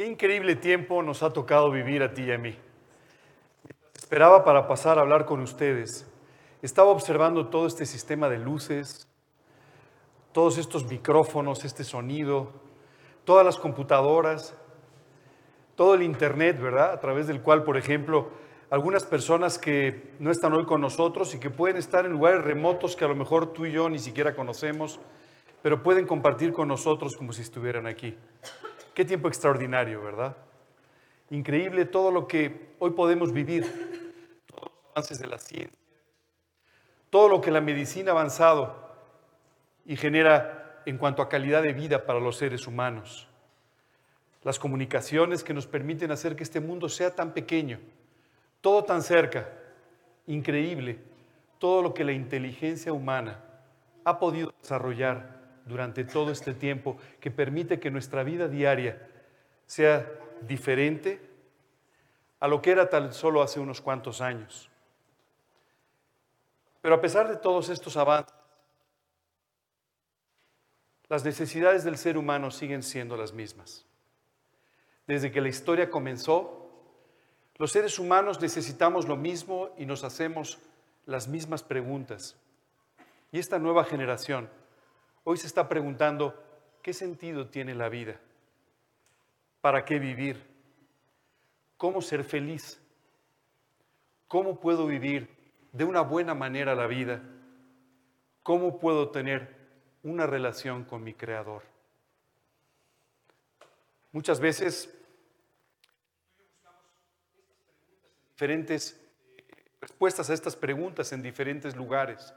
Qué increíble tiempo nos ha tocado vivir a ti y a mí. Esperaba para pasar a hablar con ustedes. Estaba observando todo este sistema de luces, todos estos micrófonos, este sonido, todas las computadoras, todo el Internet, ¿verdad? A través del cual, por ejemplo, algunas personas que no están hoy con nosotros y que pueden estar en lugares remotos que a lo mejor tú y yo ni siquiera conocemos, pero pueden compartir con nosotros como si estuvieran aquí. Qué tiempo extraordinario, ¿verdad? Increíble todo lo que hoy podemos vivir, todos los avances de la ciencia, todo lo que la medicina ha avanzado y genera en cuanto a calidad de vida para los seres humanos. Las comunicaciones que nos permiten hacer que este mundo sea tan pequeño, todo tan cerca, increíble, todo lo que la inteligencia humana ha podido desarrollar durante todo este tiempo que permite que nuestra vida diaria sea diferente a lo que era tan solo hace unos cuantos años. Pero a pesar de todos estos avances, las necesidades del ser humano siguen siendo las mismas. Desde que la historia comenzó, los seres humanos necesitamos lo mismo y nos hacemos las mismas preguntas. Y esta nueva generación hoy se está preguntando, ¿qué sentido tiene la vida? ¿Para qué vivir? ¿Cómo ser feliz? ¿Cómo puedo vivir de una buena manera la vida? ¿Cómo puedo tener una relación con mi Creador? Muchas veces diferentes respuestas a estas preguntas en diferentes lugares.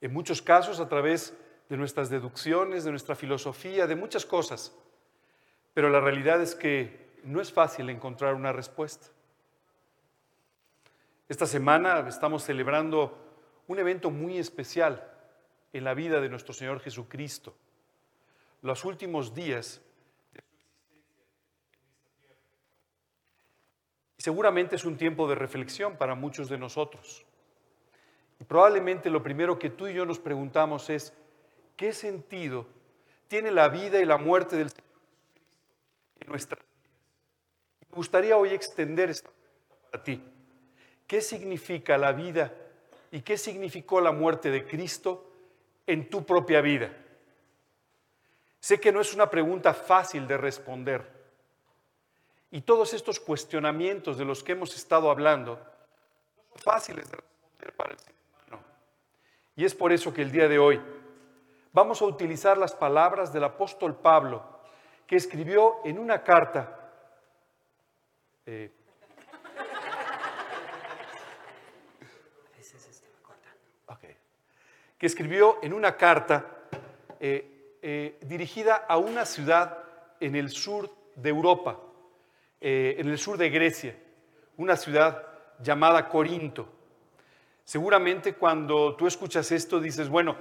En muchos casos a través de nuestras deducciones, de nuestra filosofía, de muchas cosas. Pero la realidad es que no es fácil encontrar una respuesta. Esta semana estamos celebrando un evento muy especial en la vida de nuestro Señor Jesucristo. Los últimos días seguramente es un tiempo de reflexión para muchos de nosotros. Y probablemente lo primero que tú y yo nos preguntamos es, ¿qué sentido tiene la vida y la muerte del Señor en nuestra? Me gustaría hoy extender esta pregunta para ti. ¿Qué significa la vida y qué significó la muerte de Cristo en tu propia vida? Sé que no es una pregunta fácil de responder. Y todos estos cuestionamientos de los que hemos estado hablando no son fáciles de responder para el ser humano. Y es por eso que el día de hoy vamos a utilizar las palabras del apóstol Pablo, que escribió en una carta. Eh, que escribió en una carta eh, eh, dirigida a una ciudad en el sur de Europa, eh, en el sur de Grecia, una ciudad llamada Corinto. Seguramente cuando tú escuchas esto dices, bueno,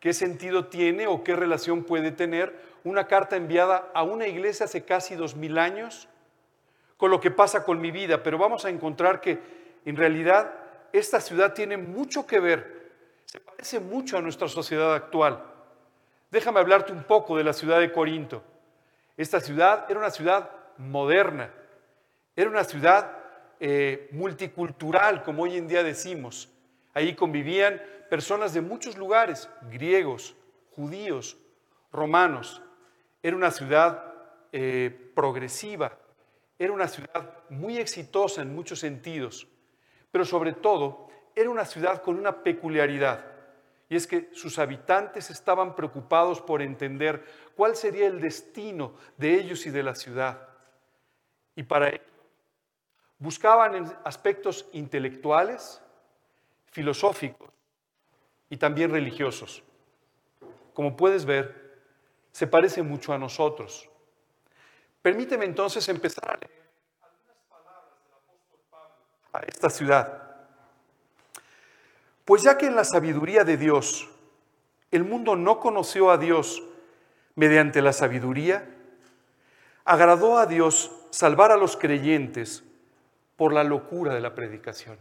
¿qué sentido tiene o qué relación puede tener una carta enviada a una iglesia hace casi dos mil años con lo que pasa con mi vida? Pero vamos a encontrar que en realidad esta ciudad tiene mucho que ver se parece mucho a nuestra sociedad actual. Déjame hablarte un poco de la ciudad de Corinto. Esta ciudad era una ciudad moderna, era una ciudad eh, multicultural, como hoy en día decimos. Ahí convivían personas de muchos lugares, griegos, judíos, romanos. Era una ciudad eh, progresiva, era una ciudad muy exitosa en muchos sentidos, pero sobre todo era una ciudad con una peculiaridad, y es que sus habitantes estaban preocupados por entender cuál sería el destino de ellos y de la ciudad. Y para ello buscaban en aspectos intelectuales, filosóficos y también religiosos. Como puedes ver, se parece mucho a nosotros. Permíteme entonces empezar a leer algunas palabras del apóstol Pablo a esta ciudad. Pues ya que en la sabiduría de Dios el mundo no conoció a Dios mediante la sabiduría, agradó a Dios salvar a los creyentes por la locura de la predicación.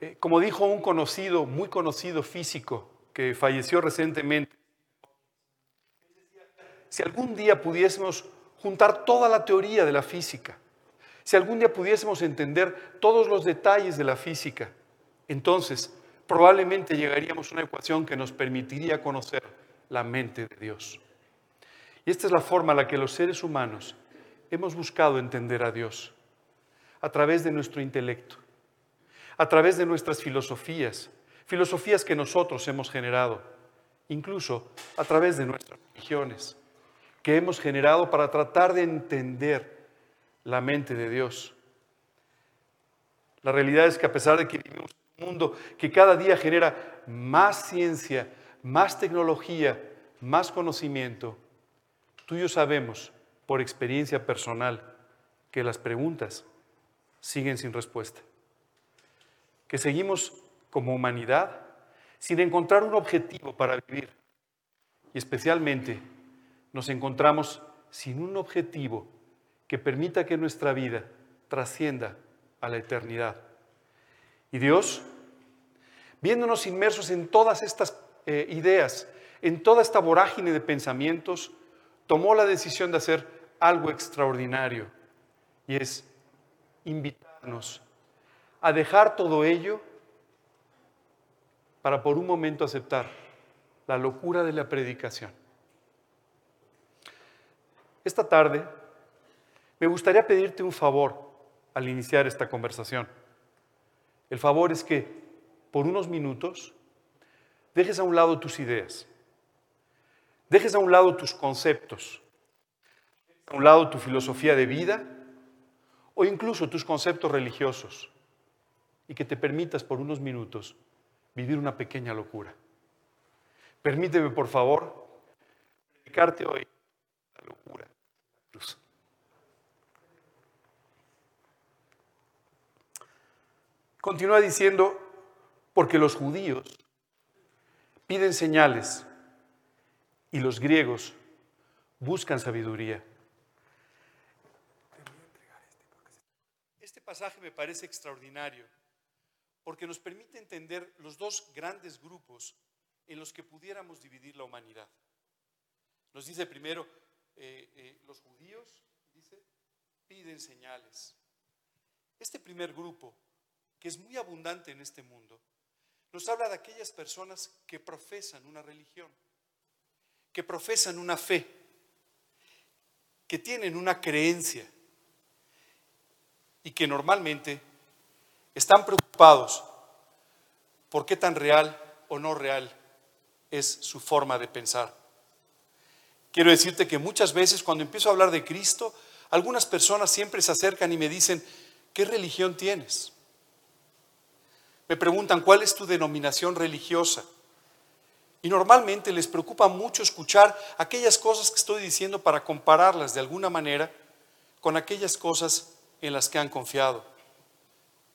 Eh, como dijo un conocido, muy conocido físico que falleció recientemente, si algún día pudiésemos juntar toda la teoría de la física, si algún día pudiésemos entender todos los detalles de la física, entonces probablemente llegaríamos a una ecuación que nos permitiría conocer la mente de Dios. Y esta es la forma en la que los seres humanos hemos buscado entender a Dios, a través de nuestro intelecto, a través de nuestras filosofías, filosofías que nosotros hemos generado, incluso a través de nuestras religiones, que hemos generado para tratar de entender la mente de Dios. La realidad es que a pesar de que vivimos en un mundo que cada día genera más ciencia, más tecnología, más conocimiento, tú y yo sabemos por experiencia personal que las preguntas siguen sin respuesta. Que seguimos como humanidad sin encontrar un objetivo para vivir. Y especialmente nos encontramos sin un objetivo que permita que nuestra vida trascienda a la eternidad. Y Dios, viéndonos inmersos en todas estas eh, ideas, en toda esta vorágine de pensamientos, tomó la decisión de hacer algo extraordinario y es invitarnos a dejar todo ello para por un momento aceptar la locura de la predicación. Esta tarde me gustaría pedirte un favor al iniciar esta conversación. El favor es que por unos minutos dejes a un lado tus ideas, dejes a un lado tus conceptos, a un lado tu filosofía de vida o incluso tus conceptos religiosos y que te permitas por unos minutos vivir una pequeña locura. Permíteme, por favor, dedicarte hoy la locura. Continúa diciendo, porque los judíos piden señales y los griegos buscan sabiduría. Este pasaje me parece extraordinario porque nos permite entender los dos grandes grupos en los que pudiéramos dividir la humanidad. Nos dice primero, eh, eh, los judíos, piden señales. Este primer grupo, que es muy abundante en este mundo, nos habla de aquellas personas que profesan una religión, que profesan una fe, que tienen una creencia y que normalmente están preocupados por qué tan real o no real es su forma de pensar. Quiero decirte que muchas veces cuando empiezo a hablar de Cristo, algunas personas siempre se acercan y me dicen, ¿qué religión tienes? Me preguntan, ¿cuál es tu denominación religiosa? Y normalmente les preocupa mucho escuchar aquellas cosas que estoy diciendo para compararlas de alguna manera con aquellas cosas en las que han confiado.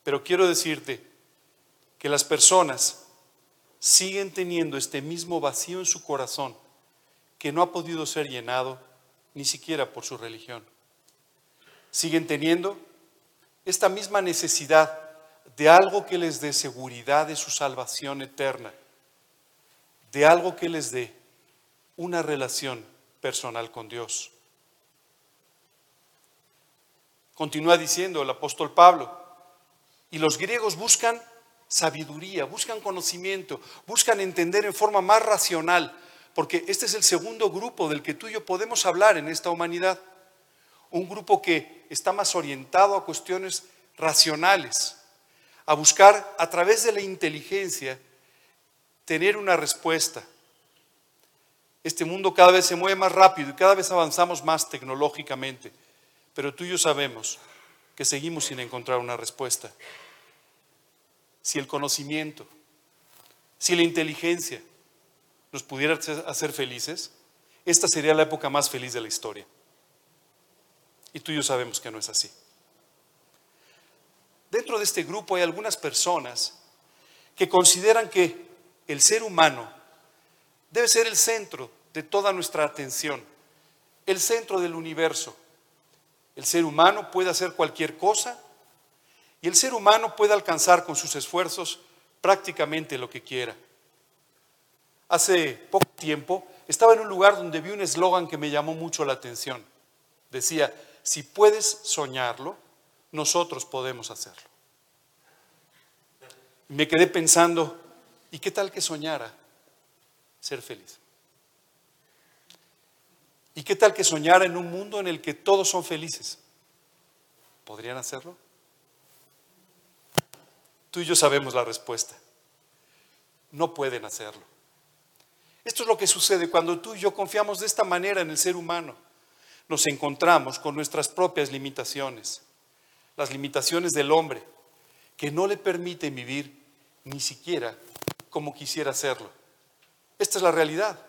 Pero quiero decirte que las personas siguen teniendo este mismo vacío en su corazón que no ha podido ser llenado ni siquiera por su religión. Siguen teniendo esta misma necesidad de algo que les dé seguridad de su salvación eterna, de algo que les dé una relación personal con Dios. Continúa diciendo el apóstol Pablo, y los griegos buscan sabiduría, buscan conocimiento, buscan entender en forma más racional, porque este es el segundo grupo del que tú y yo podemos hablar en esta humanidad. Un grupo que está más orientado a cuestiones racionales, a buscar a través de la inteligencia tener una respuesta. Este mundo cada vez se mueve más rápido y cada vez avanzamos más tecnológicamente, pero tú y yo sabemos que seguimos sin encontrar una respuesta. Si el conocimiento, si la inteligencia nos pudiera hacer felices, esta sería la época más feliz de la historia. Y tú y yo sabemos que no es así. Dentro de este grupo hay algunas personas que consideran que el ser humano debe ser el centro de toda nuestra atención, el centro del universo. El ser humano puede hacer cualquier cosa y el ser humano puede alcanzar con sus esfuerzos prácticamente lo que quiera. Hace poco tiempo estaba en un lugar donde vi un eslogan que me llamó mucho la atención. Decía, si puedes soñarlo, nosotros podemos hacerlo. me quedé pensando, ¿y qué tal que soñara ser feliz? ¿Y qué tal que soñara en un mundo en el que todos son felices? ¿Podrían hacerlo? Tú y yo sabemos la respuesta. No pueden hacerlo. Esto es lo que sucede cuando tú y yo confiamos de esta manera en el ser humano. Nos encontramos con nuestras propias limitaciones, las limitaciones del hombre, que no le permiten vivir ni siquiera como quisiera hacerlo. Esta es la realidad.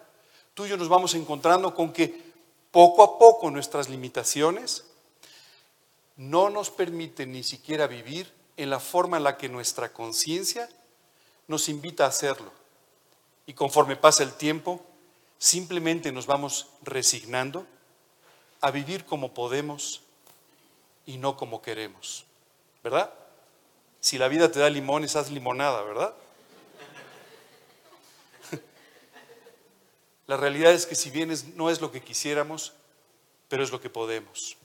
Tú y yo nos vamos encontrando con que poco a poco nuestras limitaciones no nos permiten ni siquiera vivir en la forma en la que nuestra conciencia nos invita a hacerlo. Y conforme pasa el tiempo, simplemente nos vamos resignando a vivir como podemos y no como queremos. ¿Verdad? Si la vida te da limones, haz limonada, ¿verdad? La realidad es que si bien no es lo que quisiéramos, pero es lo que podemos.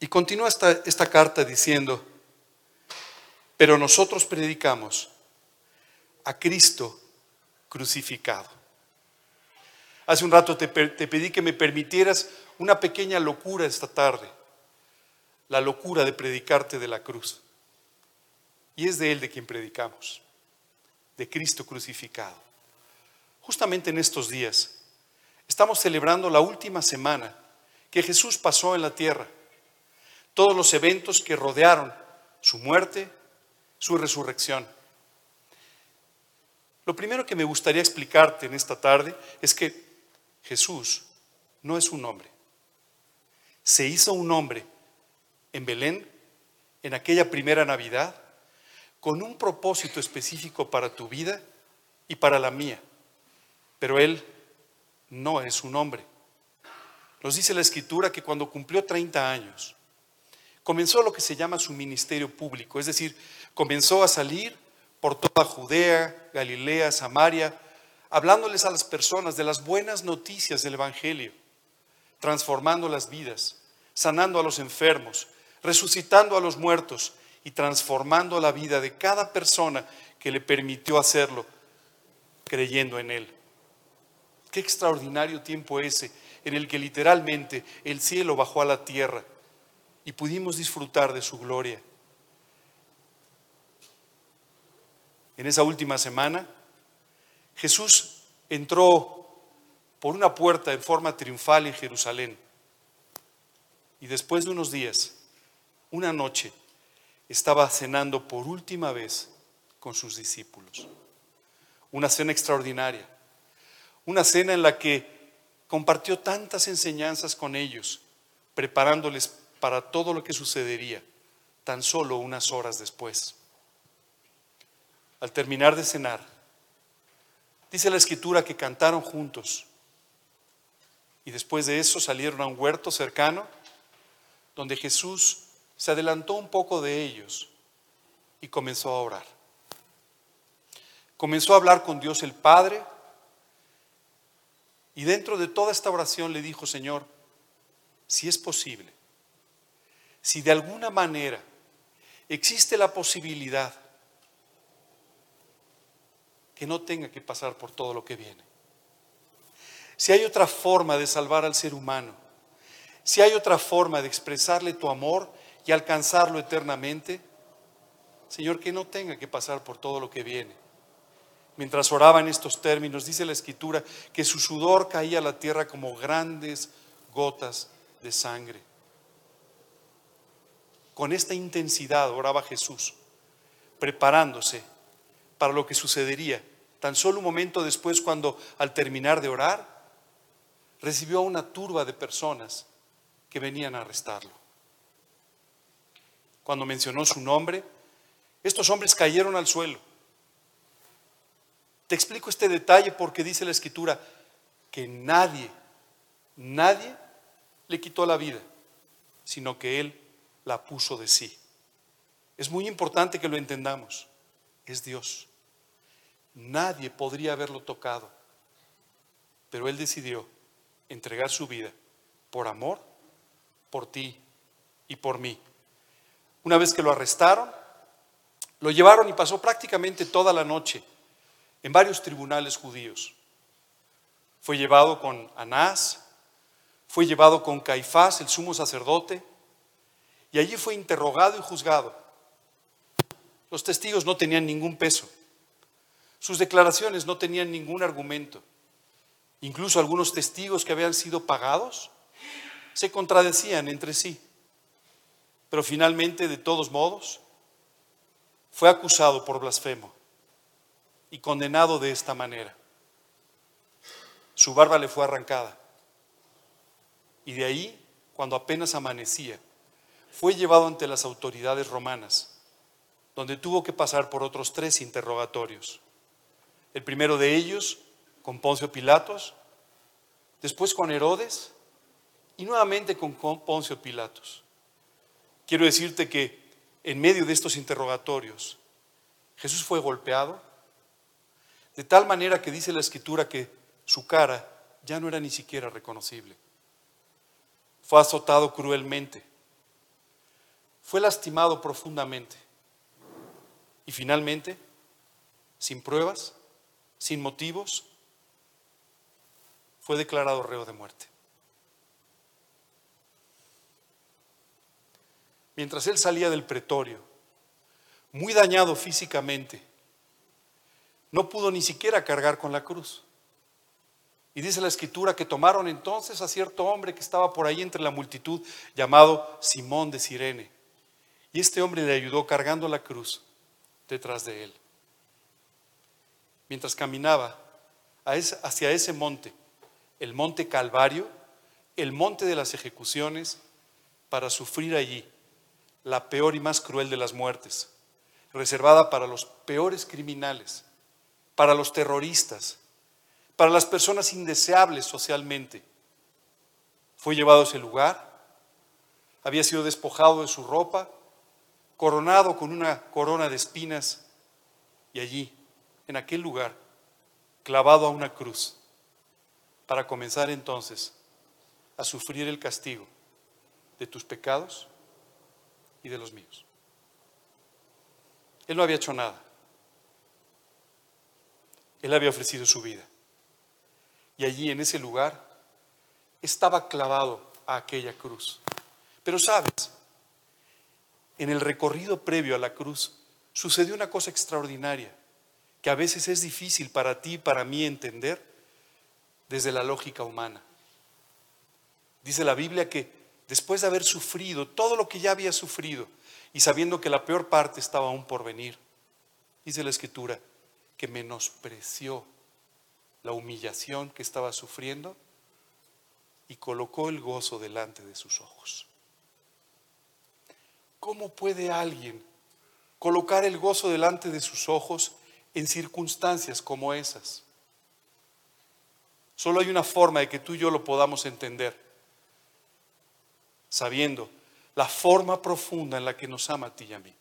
Y continúa esta, carta diciendo, pero nosotros predicamos a Cristo crucificado. Hace un rato te, pedí que me permitieras una pequeña locura esta tarde, la locura de predicarte de la cruz. Y es de Él de quien predicamos, de Cristo crucificado. Justamente en estos días estamos celebrando la última semana que Jesús pasó en la tierra, todos los eventos que rodearon su muerte, su resurrección. Lo primero que me gustaría explicarte en esta tarde es que Jesús no es un hombre. Se hizo un hombre en Belén, en aquella primera Navidad, con un propósito específico para tu vida y para la mía. Pero Él no es un hombre. Nos dice la Escritura que cuando cumplió 30 años, comenzó lo que se llama su ministerio público, es decir, comenzó a salir por toda Judea, Galilea, Samaria, hablándoles a las personas de las buenas noticias del Evangelio, transformando las vidas, sanando a los enfermos, resucitando a los muertos y transformando la vida de cada persona que le permitió hacerlo, creyendo en Él. Qué extraordinario tiempo ese en el que literalmente el cielo bajó a la tierra y pudimos disfrutar de su gloria. En esa última semana, Jesús entró por una puerta en forma triunfal en Jerusalén y después de unos días, una noche, estaba cenando por última vez con sus discípulos. Una cena extraordinaria, una cena en la que compartió tantas enseñanzas con ellos, preparándoles para todo lo que sucedería tan solo unas horas después. Al terminar de cenar, dice la escritura que cantaron juntos y después de eso salieron a un huerto cercano donde Jesús se adelantó un poco de ellos y comenzó a orar. Comenzó a hablar con Dios el Padre y dentro de toda esta oración le dijo, Señor, si es posible, si de alguna manera existe la posibilidad que no tenga que pasar por todo lo que viene. Si hay otra forma de salvar al ser humano, si hay otra forma de expresarle tu amor y alcanzarlo eternamente, Señor, que no tenga que pasar por todo lo que viene. Mientras oraba en estos términos, dice la escritura que su sudor caía a la tierra como grandes gotas de sangre. Con esta intensidad oraba Jesús, preparándose para lo que sucedería. Tan solo un momento después, cuando al terminar de orar, recibió a una turba de personas que venían a arrestarlo. Cuando mencionó su nombre, estos hombres cayeron al suelo. Te explico este detalle porque dice la escritura que nadie, nadie le quitó la vida, sino que él la puso de sí. Es muy importante que lo entendamos. Es Dios. Nadie podría haberlo tocado. Pero él decidió entregar su vida por amor, por ti y por mí. Una vez que lo arrestaron, lo llevaron y pasó prácticamente toda la noche en varios tribunales judíos. Fue llevado con Anás, fue llevado con Caifás, el sumo sacerdote, y allí fue interrogado y juzgado. Los testigos no tenían ningún peso. Sus declaraciones no tenían ningún argumento. Incluso algunos testigos que habían sido pagados se contradecían entre sí. Pero finalmente, de todos modos, fue acusado por blasfemo y condenado de esta manera. Su barba le fue arrancada. Y de ahí, cuando apenas amanecía, fue llevado ante las autoridades romanas, donde tuvo que pasar por otros tres interrogatorios. El primero de ellos con Poncio Pilatos, después con Herodes y nuevamente con Poncio Pilatos. Quiero decirte que en medio de estos interrogatorios, Jesús fue golpeado, de tal manera que dice la escritura que su cara ya no era ni siquiera reconocible. Fue azotado cruelmente, fue lastimado profundamente y finalmente, sin pruebas, sin motivos, fue declarado reo de muerte. Mientras él salía del pretorio, muy dañado físicamente, no pudo ni siquiera cargar con la cruz. Y dice la escritura que tomaron entonces a cierto hombre que estaba por ahí entre la multitud, llamado Simón de Sirene. Y este hombre le ayudó cargando la cruz detrás de él. Mientras caminaba hacia ese monte, el monte Calvario, el monte de las ejecuciones, para sufrir allí la peor y más cruel de las muertes, reservada para los peores criminales, para los terroristas, para las personas indeseables socialmente. Fue llevado a ese lugar, había sido despojado de su ropa, coronado con una corona de espinas y allí, en aquel lugar, clavado a una cruz, para comenzar entonces a sufrir el castigo de tus pecados y de los míos. Él no había hecho nada. Él había ofrecido su vida. Y allí, en ese lugar, estaba clavado a aquella cruz. Pero sabes, en el recorrido previo a la cruz sucedió una cosa extraordinaria que a veces es difícil para ti y para mí entender desde la lógica humana. Dice la Biblia que después de haber sufrido todo lo que ya había sufrido y sabiendo que la peor parte estaba aún por venir, dice la escritura, que menospreció la humillación que estaba sufriendo y colocó el gozo delante de sus ojos. ¿Cómo puede alguien colocar el gozo delante de sus ojos en circunstancias como esas? Solo hay una forma de que tú y yo lo podamos entender sabiendo la forma profunda en la que nos ama a ti y a mí.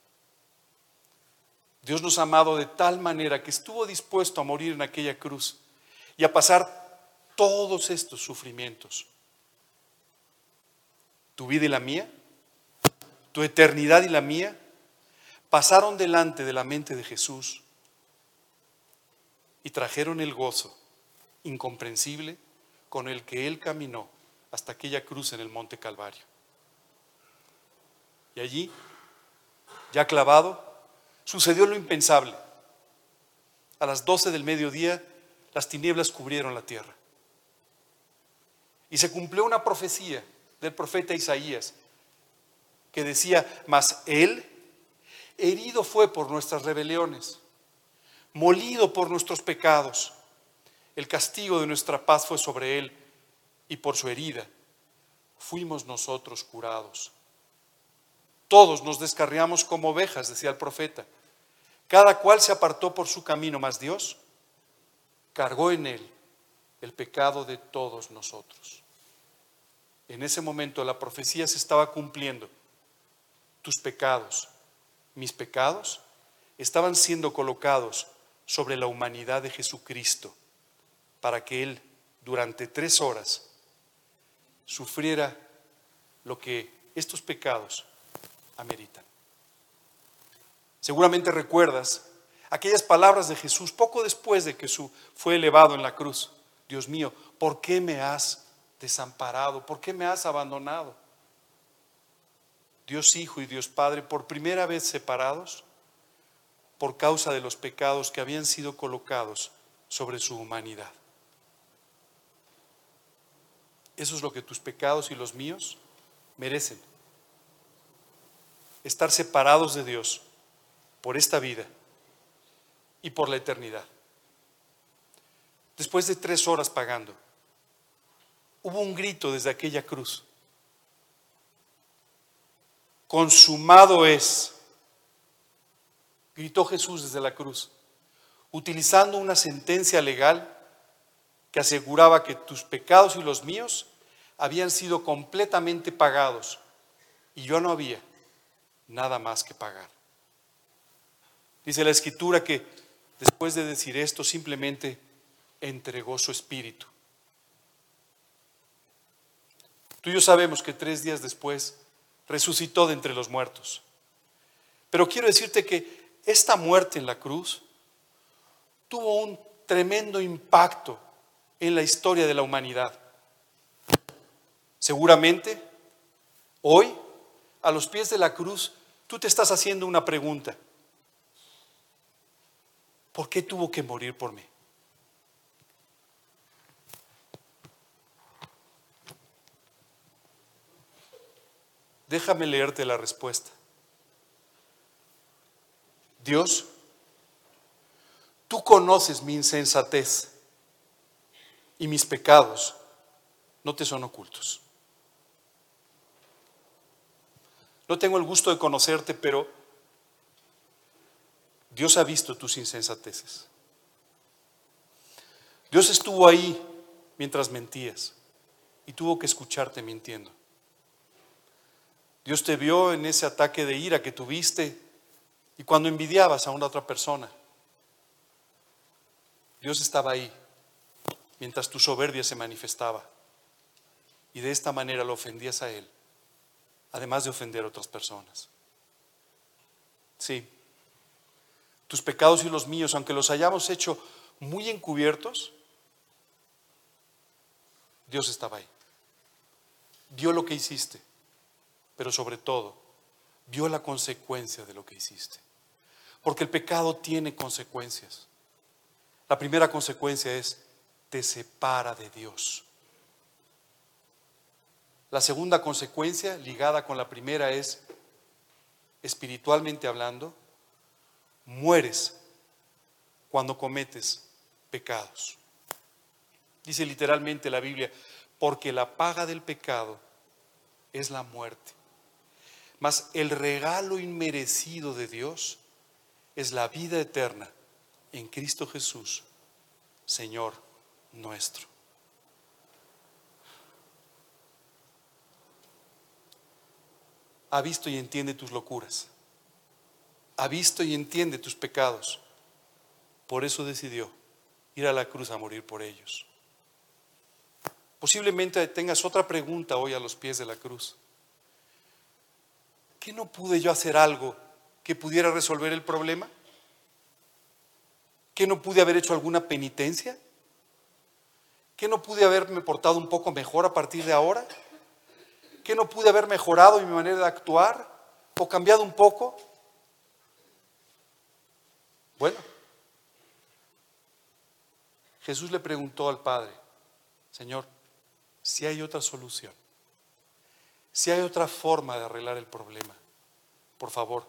Dios nos ha amado de tal manera que estuvo dispuesto a morir en aquella cruz y a pasar todos estos sufrimientos. Tu vida y la mía, tu eternidad y la mía, pasaron delante de la mente de Jesús y trajeron el gozo incomprensible con el que Él caminó hasta aquella cruz en el Monte Calvario. Y allí, ya clavado, sucedió lo impensable. A las doce del mediodía, las tinieblas cubrieron la tierra. Y se cumplió una profecía del profeta Isaías que decía, mas él herido fue por nuestras rebeliones, molido por nuestros pecados. El castigo de nuestra paz fue sobre él y por su herida fuimos nosotros curados. Todos nos descarriamos como ovejas, decía el profeta. Cada cual se apartó por su camino, mas Dios cargó en él el pecado de todos nosotros. En ese momento la profecía se estaba cumpliendo. Tus pecados, mis pecados, estaban siendo colocados sobre la humanidad de Jesucristo para que Él durante tres horas sufriera lo que estos pecados ameritan. Seguramente recuerdas aquellas palabras de Jesús poco después de que su, fue elevado en la cruz. Dios mío, ¿por qué me has desamparado? ¿Por qué me has abandonado? Dios Hijo y Dios Padre, por primera vez separados por causa de los pecados que habían sido colocados sobre su humanidad. Eso es lo que tus pecados y los míos merecen. Estar separados de Dios por esta vida y por la eternidad. Después de tres horas pagando, hubo un grito desde aquella cruz. Consumado es, gritó Jesús desde la cruz, utilizando una sentencia legal que aseguraba que tus pecados y los míos habían sido completamente pagados y yo no había nada más que pagar. Dice la escritura que después de decir esto simplemente entregó su espíritu. Tú y yo sabemos que tres días después resucitó de entre los muertos. Pero quiero decirte que esta muerte en la cruz tuvo un tremendo impacto en la historia de la humanidad. Seguramente, hoy, a los pies de la cruz, tú te estás haciendo una pregunta. ¿Por qué tuvo que morir por mí? Déjame leerte la respuesta. Dios, tú conoces mi insensatez y mis pecados no te son ocultos. No tengo el gusto de conocerte, pero Dios ha visto tus insensateces. Dios estuvo ahí mientras mentías y tuvo que escucharte mintiendo. Dios te vio en ese ataque de ira que tuviste y cuando envidiabas a una otra persona. Dios estaba ahí mientras tu soberbia se manifestaba. Y de esta manera lo ofendías a Él, además de ofender a otras personas. Sí, tus pecados y los míos, aunque los hayamos hecho muy encubiertos, Dios estaba ahí. Vio lo que hiciste, pero sobre todo, vio la consecuencia de lo que hiciste. Porque el pecado tiene consecuencias. La primera consecuencia es te separa de Dios. La segunda consecuencia ligada con la primera es, espiritualmente hablando, mueres cuando cometes pecados. Dice literalmente la Biblia, porque la paga del pecado es la muerte. Mas el regalo inmerecido de Dios es la vida eterna en Cristo Jesús, Señor nuestro. Ha visto y entiende tus locuras. Ha visto y entiende tus pecados. Por eso decidió ir a la cruz a morir por ellos. Posiblemente tengas otra pregunta hoy a los pies de la cruz. ¿Qué no pude yo hacer algo que pudiera resolver el problema? ¿Qué no pude haber hecho alguna penitencia? ¿Qué no pude haberme portado un poco mejor a partir de ahora? ¿Qué no pude haber mejorado mi manera de actuar o cambiado un poco? Bueno, Jesús le preguntó al Padre, Señor, si hay otra solución, si hay otra forma de arreglar el problema, por favor,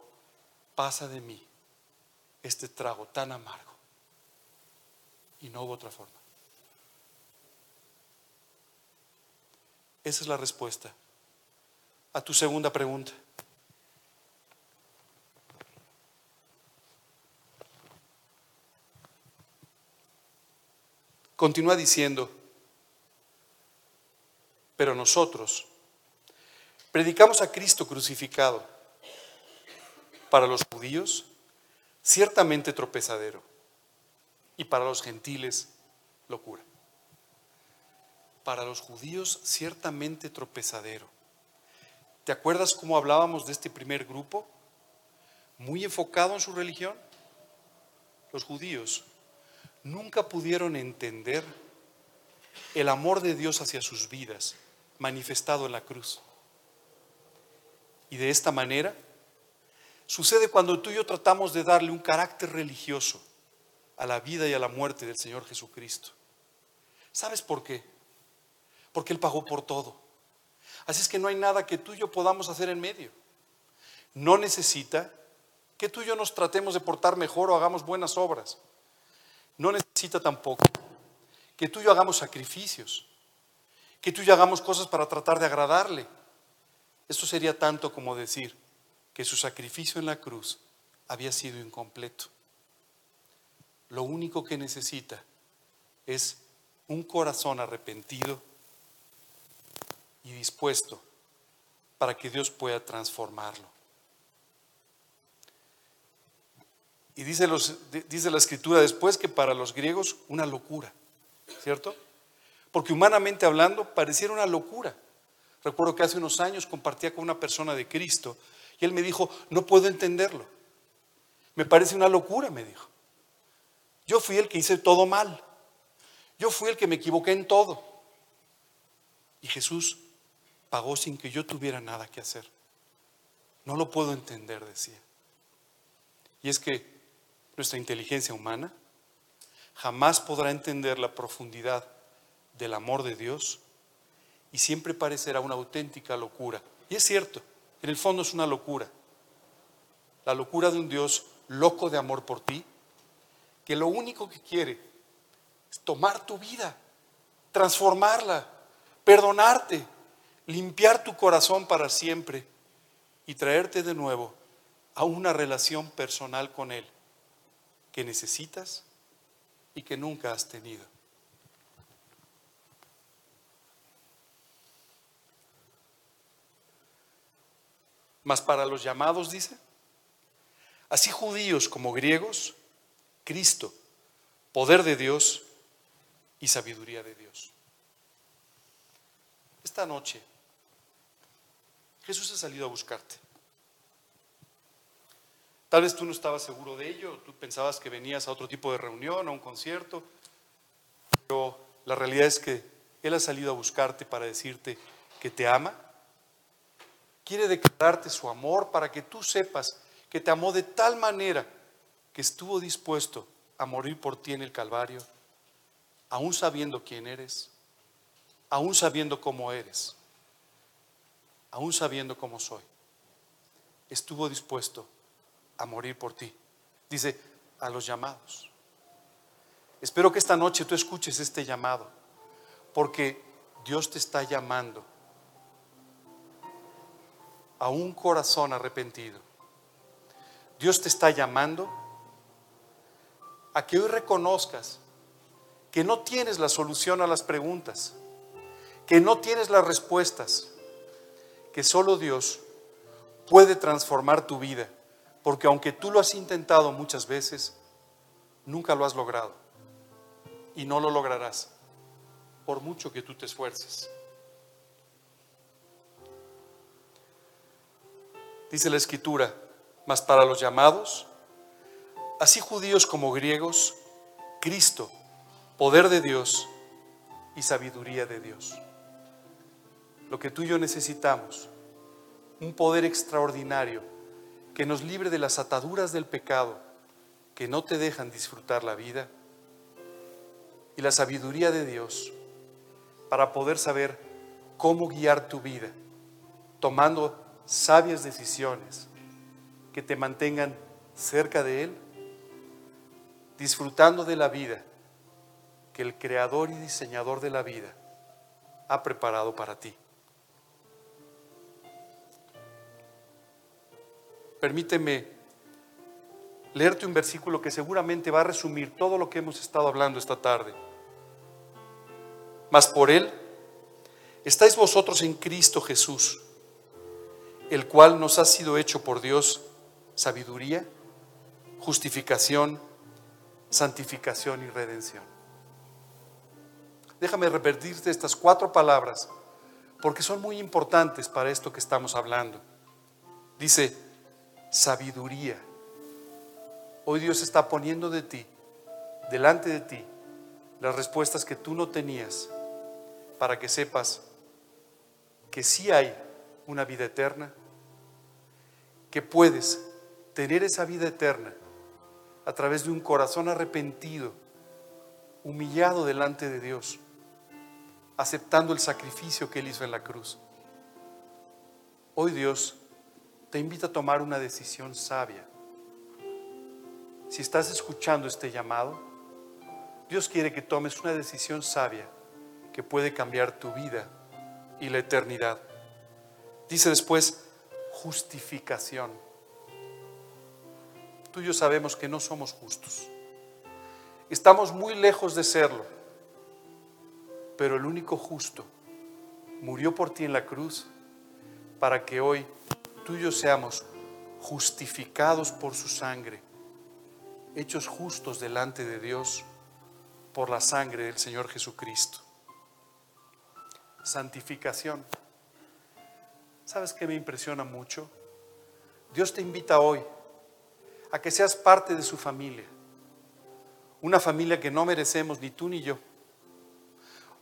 pasa de mí este trago tan amargo. Y no hubo otra forma. Esa es la respuesta a tu segunda pregunta. Continúa diciendo, pero nosotros predicamos a Cristo crucificado, para los judíos ciertamente tropezadero, y para los gentiles locura. Para los judíos ciertamente tropezadero. ¿Te acuerdas cómo hablábamos de este primer grupo? Muy enfocado en su religión. Los judíos nunca pudieron entender el amor de Dios hacia sus vidas manifestado en la cruz. Y de esta manera sucede cuando tú y yo tratamos de darle un carácter religioso a la vida y a la muerte del Señor Jesucristo. ¿Sabes por qué? Porque Él pagó por todo. Así es que no hay nada que tú y yo podamos hacer en medio. No necesita que tú y yo nos tratemos de portar mejor o hagamos buenas obras. No necesita tampoco que tú y yo hagamos sacrificios, que tú y yo hagamos cosas para tratar de agradarle. Eso sería tanto como decir que su sacrificio en la cruz había sido incompleto. Lo único que necesita es un corazón arrepentido y dispuesto para que Dios pueda transformarlo. Y dice, la escritura después que para los griegos una locura, ¿cierto? Porque humanamente hablando pareciera una locura. Recuerdo que hace unos años compartía con una persona de Cristo y él me dijo, no puedo entenderlo. Me parece una locura, me dijo. Yo fui el que hice todo mal. Yo fui el que me equivoqué en todo. Y Jesús pagó sin que yo tuviera nada que hacer. No lo puedo entender, decía. Y es que nuestra inteligencia humana jamás podrá entender la profundidad del amor de Dios y siempre parecerá una auténtica locura. Y es cierto, en el fondo es una locura. La locura de un Dios loco de amor por ti, que lo único que quiere es tomar tu vida, transformarla, perdonarte, limpiar tu corazón para siempre y traerte de nuevo a una relación personal con Él que necesitas y que nunca has tenido. Mas para los llamados, dice, así judíos como griegos, Cristo, poder de Dios y sabiduría de Dios. Esta noche, Jesús ha salido a buscarte. Tal vez tú no estabas seguro de ello, tú pensabas que venías a otro tipo de reunión, a un concierto, pero la realidad es que Él ha salido a buscarte para decirte que te ama quiere declararte su amor para que tú sepas que te amó de tal manera que estuvo dispuesto a morir por ti en el Calvario, aún sabiendo quién eres, aún sabiendo cómo eres, aún sabiendo cómo soy. Estuvo dispuesto a morir por ti. Dice, a los llamados. Espero que esta noche tú escuches este llamado, porque Dios te está llamando a un corazón arrepentido. Dios te está llamando a que hoy reconozcas que no tienes la solución a las preguntas, que no tienes las respuestas, que solo Dios puede transformar tu vida, porque aunque tú lo has intentado muchas veces, nunca lo has logrado y no lo lograrás, por mucho que tú te esfuerces. dice la escritura, mas para los llamados, así judíos como griegos, Cristo, poder de Dios y sabiduría de Dios. Lo que tú y yo necesitamos, un poder extraordinario que nos libre de las ataduras del pecado que no te dejan disfrutar la vida y la sabiduría de Dios para poder saber cómo guiar tu vida, tomando sabias decisiones que te mantengan cerca de Él, disfrutando de la vida que el creador y diseñador de la vida ha preparado para ti. Permíteme leerte un versículo que seguramente va a resumir todo lo que hemos estado hablando esta tarde. Mas por Él estáis vosotros en Cristo Jesús el cual nos ha sido hecho por Dios sabiduría, justificación santificación y redención. Déjame repetirte estas cuatro palabras porque son muy importantes para esto que estamos hablando. Dice, sabiduría. Hoy Dios está poniendo de ti, delante de ti, las respuestas que tú no tenías para que sepas que sí hay una vida eterna, que puedes tener esa vida eterna a través de un corazón arrepentido, humillado delante de Dios, aceptando el sacrificio que Él hizo en la cruz. Hoy Dios te invita a tomar una decisión sabia. Si estás escuchando este llamado, Dios quiere que tomes una decisión sabia que puede cambiar tu vida y la eternidad. Dice después, justificación. Tú y yo sabemos que no somos justos. Estamos muy lejos de serlo. Pero el único justo murió por ti en la cruz para que hoy tú y yo seamos justificados por su sangre, hechos justos delante de Dios por la sangre del Señor Jesucristo. Santificación. ¿Sabes qué me impresiona mucho? Dios te invita hoy a que seas parte de su familia. Una familia que no merecemos ni tú ni yo.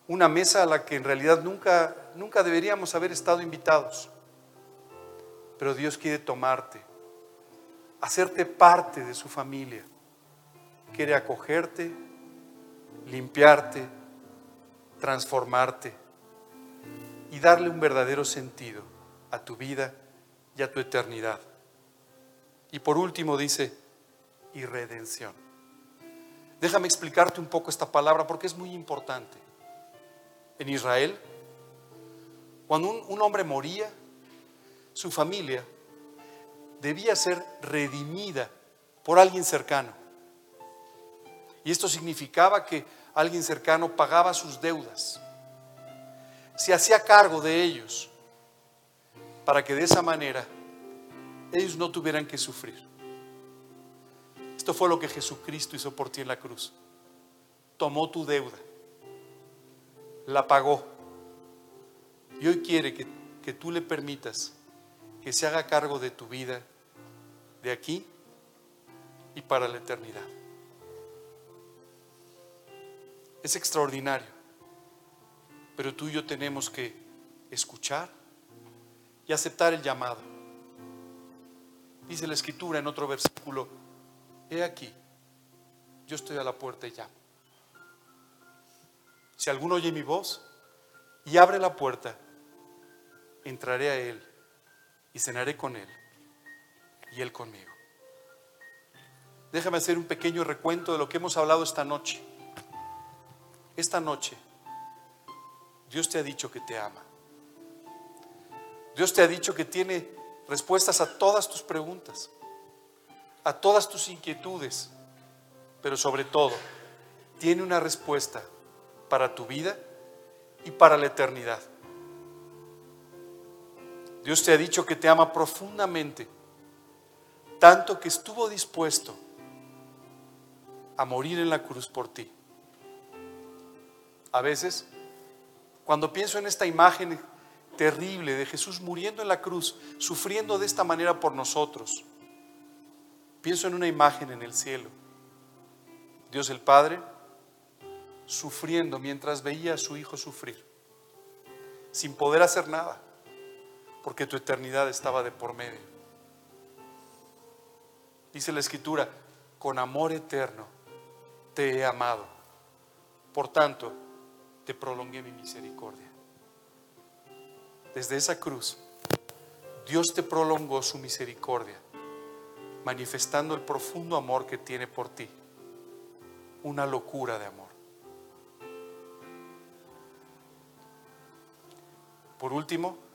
Una mesa a la que en realidad nunca, nunca deberíamos haber estado invitados. Pero Dios quiere tomarte, hacerte parte de su familia. Quiere acogerte, limpiarte, transformarte y darle un verdadero sentido a tu vida y a tu eternidad. Y por último dice, y redención. Déjame explicarte un poco esta palabra porque es muy importante. En Israel, cuando un, un hombre moría, su familia debía ser redimida por alguien cercano. Y esto significaba que alguien cercano pagaba sus deudas, se hacía cargo de ellos, para que de esa manera ellos no tuvieran que sufrir. Esto fue lo que Jesucristo hizo por ti en la cruz. Tomó tu deuda, la pagó. Y hoy quiere que, que tú le permitas que se haga cargo de tu vida de aquí y para la eternidad. Es extraordinario, pero tú y yo tenemos que escuchar y aceptar el llamado. Dice la escritura en otro versículo, he aquí, yo estoy a la puerta y llamo. Si alguno oye mi voz y abre la puerta, entraré a él y cenaré con él y él conmigo. Déjame hacer un pequeño recuento de lo que hemos hablado esta noche. Esta noche, Dios te ha dicho que te ama. Dios te ha dicho que tiene respuestas a todas tus preguntas, a todas tus inquietudes, pero sobre todo, tiene una respuesta para tu vida y para la eternidad. Dios te ha dicho que te ama profundamente, tanto que estuvo dispuesto a morir en la cruz por ti. A veces, cuando pienso en esta imagen terrible de Jesús muriendo en la cruz, sufriendo de esta manera por nosotros. Pienso en una imagen en el cielo. Dios el Padre sufriendo mientras veía a su Hijo sufrir, sin poder hacer nada, porque tu eternidad estaba de por medio. Dice la Escritura, con amor eterno te he amado. Por tanto, te prolongué mi misericordia desde esa cruz, Dios te prolongó su misericordia, manifestando el profundo amor que tiene por ti. Una locura de amor. Por último,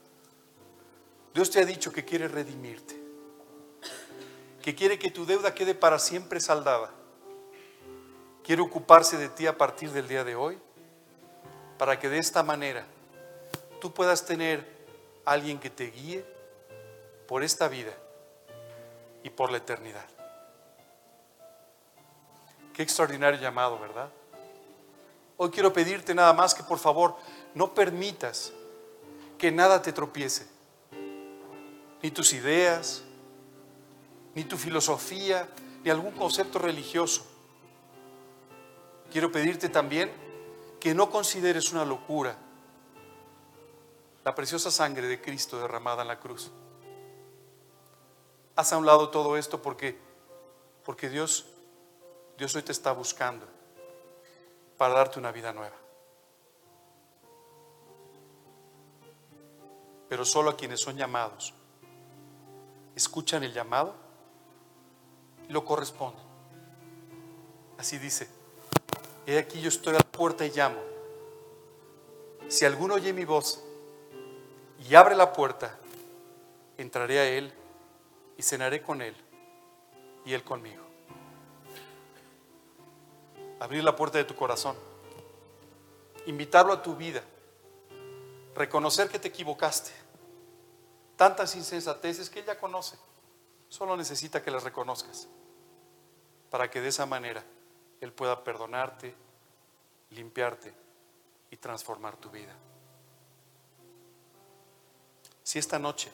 Dios te ha dicho que quiere redimirte, que quiere que tu deuda quede para siempre saldada. Quiere ocuparse de ti a partir del día de hoy, para que de esta manera tú puedas tener alguien que te guíe por esta vida y por la eternidad. Qué extraordinario llamado, ¿verdad? Hoy quiero pedirte nada más que por favor no permitas que nada te tropiece, ni tus ideas, ni tu filosofía, ni algún concepto religioso. Quiero pedirte también que no consideres una locura la preciosa sangre de Cristo derramada en la cruz. Haz a un lado todo esto porque, porque Dios, Dios hoy te está buscando para darte una vida nueva. Pero solo a quienes son llamados escuchan el llamado y lo corresponden. Así dice, he aquí yo estoy a la puerta y llamo. Si alguno oye mi voz y abre la puerta, entraré a él y cenaré con él y él conmigo. Abrir la puerta de tu corazón, invitarlo a tu vida, reconocer que te equivocaste. Tantas insensateces que ella conoce, solo necesita que las reconozcas para que de esa manera Él pueda perdonarte, limpiarte y transformar tu vida. Si esta noche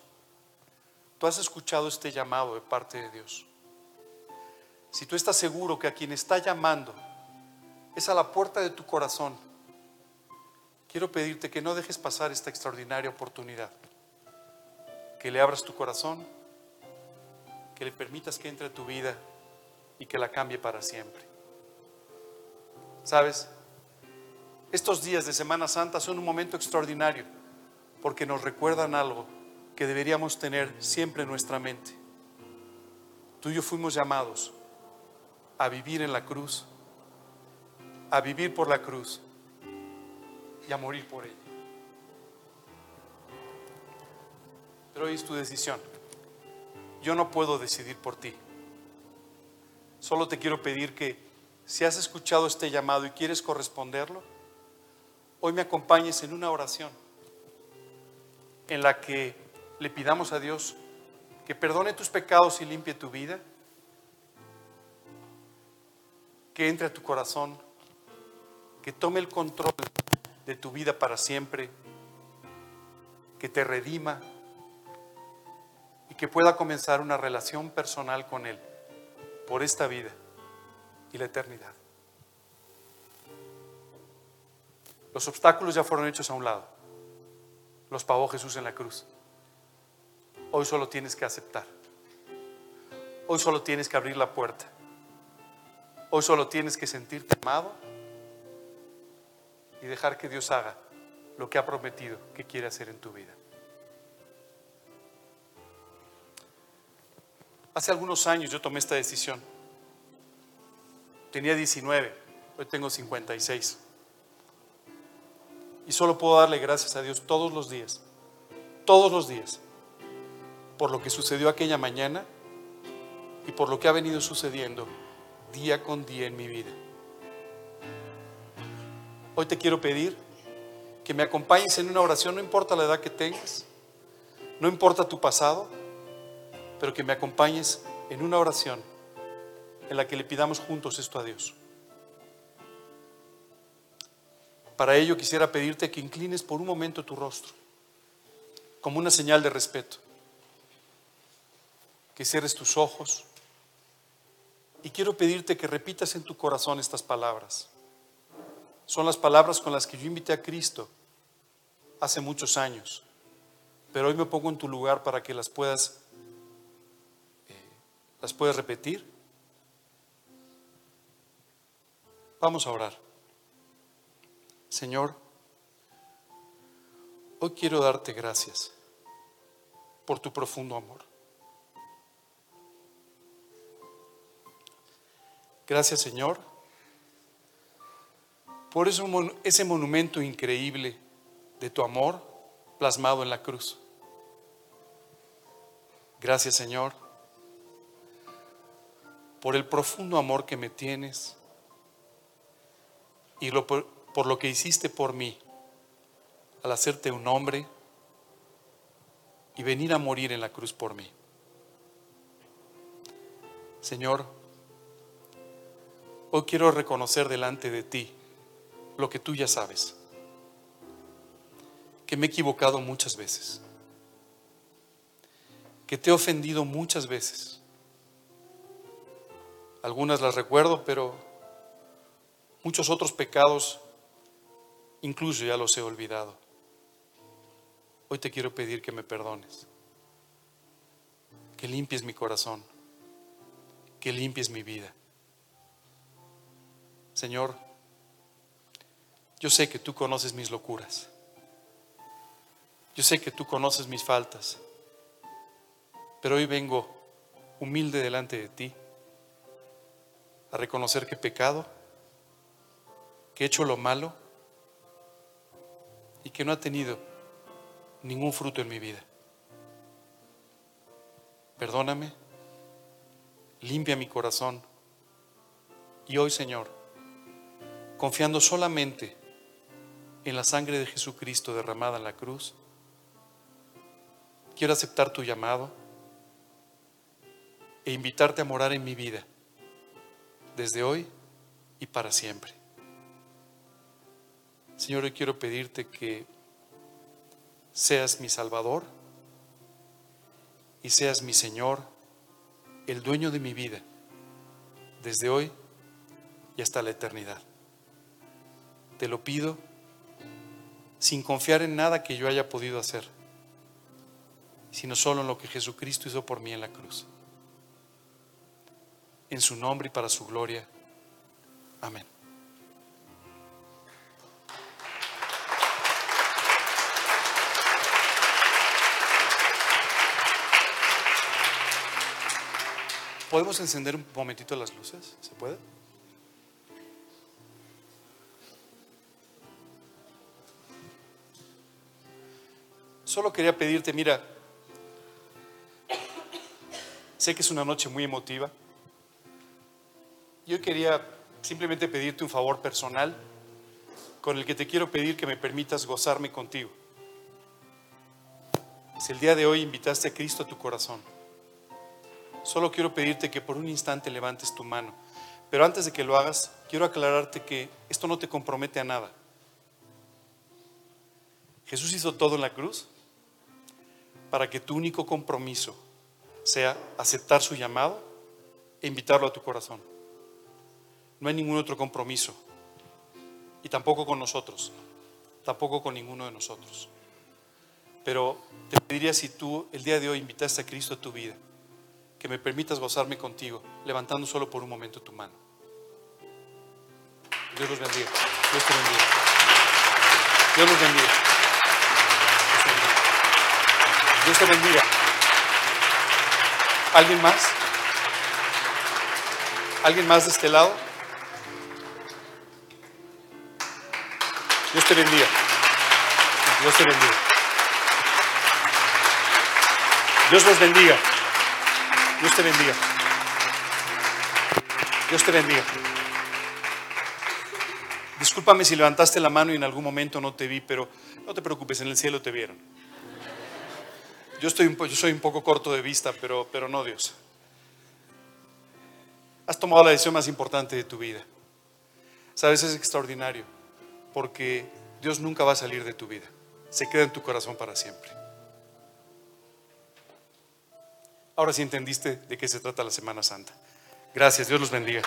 tú has escuchado este llamado de parte de Dios, si tú estás seguro que a quien está llamando es a la puerta de tu corazón, quiero pedirte que no dejes pasar esta extraordinaria oportunidad, que le abras tu corazón, que le permitas que entre tu vida y que la cambie para siempre. ¿Sabes? Estos días de Semana Santa son un momento extraordinario porque nos recuerdan algo que deberíamos tener siempre en nuestra mente. Tú y yo fuimos llamados a vivir en la cruz, a vivir por la cruz y a morir por ella. Hoy es tu decisión. Yo no puedo decidir por ti. Solo te quiero pedir que si has escuchado este llamado y quieres corresponderlo, hoy me acompañes en una oración en la que le pidamos a Dios que perdone tus pecados y limpie tu vida, que entre a tu corazón, que tome el control de tu vida para siempre, que te redima que pueda comenzar una relación personal con Él por esta vida y la eternidad. Los obstáculos ya fueron hechos a un lado los pagó Jesús en la cruz. Hoy solo tienes que aceptar. Hoy solo tienes que abrir la puerta. Hoy solo tienes que sentirte amado y dejar que Dios haga lo que ha prometido que quiere hacer en tu vida. Hace algunos años yo tomé esta decisión. Tenía 19, hoy tengo 56. Y solo puedo darle gracias a Dios todos los días, todos los días, por lo que sucedió aquella mañana y por lo que ha venido sucediendo día con día en mi vida. Hoy te quiero pedir que me acompañes en una oración, no importa la edad que tengas, no importa tu pasado, pero que me acompañes en una oración en la que le pidamos juntos esto a Dios. Para ello quisiera pedirte que inclines por un momento tu rostro, como una señal de respeto. Que cierres tus ojos. Y quiero pedirte que repitas en tu corazón estas palabras. Son las palabras con las que yo invité a Cristo hace muchos años. Pero hoy me pongo en tu lugar para que las puedas, las puedas repetir. Vamos a orar. Señor, hoy quiero darte gracias por tu profundo amor. Gracias, Señor, por ese monumento increíble de tu amor plasmado en la cruz. Gracias, Señor, por el profundo amor que me tienes y lo, por lo que hiciste por mí al hacerte un hombre y venir a morir en la cruz por mí. Señor, Hoy quiero reconocer delante de ti lo que tú ya sabes, que me he equivocado muchas veces, que te he ofendido muchas veces. Algunas las recuerdo, pero muchos otros pecados incluso ya los he olvidado. Hoy te quiero pedir que me perdones, que limpies mi corazón, que limpies mi vida. Señor, yo sé que tú conoces mis locuras. Yo sé que tú conoces mis faltas. Pero hoy vengo humilde delante de ti a reconocer que he pecado, que he hecho lo malo y que no ha tenido ningún fruto en mi vida. Perdóname, limpia mi corazón y hoy, Señor, confiando solamente en la sangre de Jesucristo derramada en la cruz, quiero aceptar tu llamado e invitarte a morar en mi vida desde hoy y para siempre. Señor, hoy quiero pedirte que seas mi Salvador y seas mi Señor, el dueño de mi vida, desde hoy y hasta la eternidad. Te lo pido sin confiar en nada que yo haya podido hacer, sino solo en lo que Jesucristo hizo por mí en la cruz. En su nombre y para su gloria. Amén. ¿Podemos encender un momentito las luces? ¿Se puede? Solo quería pedirte, mira, sé que es una noche muy emotiva. Yo quería simplemente pedirte un favor personal con el que te quiero pedir que me permitas gozarme contigo. Si el día de hoy invitaste a Cristo a tu corazón, solo quiero pedirte que por un instante levantes tu mano. Pero antes de que lo hagas, quiero aclararte que esto no te compromete a nada. Jesús hizo todo en la cruz para que tu único compromiso sea aceptar su llamado e invitarlo a tu corazón. No hay ningún otro compromiso. Y tampoco con nosotros. Tampoco con ninguno de nosotros. Pero te pediría si tú el día de hoy invitaste a Cristo a tu vida, que me permitas gozarme contigo, levantando solo por un momento tu mano. Dios los bendiga. Dios te bendiga. Dios los bendiga. Dios te bendiga. ¿Alguien más? ¿Alguien más de este lado? Te bendiga. Dios te bendiga. Dios los bendiga. Dios te bendiga. Dios te bendiga. Discúlpame si levantaste la mano y en algún momento no te vi, pero no te preocupes, en el cielo te vieron. Yo, estoy yo soy un poco corto de vista, pero, pero no Dios. Has tomado la decisión más importante de tu vida. Sabes, es extraordinario, porque Dios nunca va a salir de tu vida. Se queda en tu corazón para siempre. Ahora sí entendiste de qué se trata la Semana Santa. Gracias, Dios los bendiga.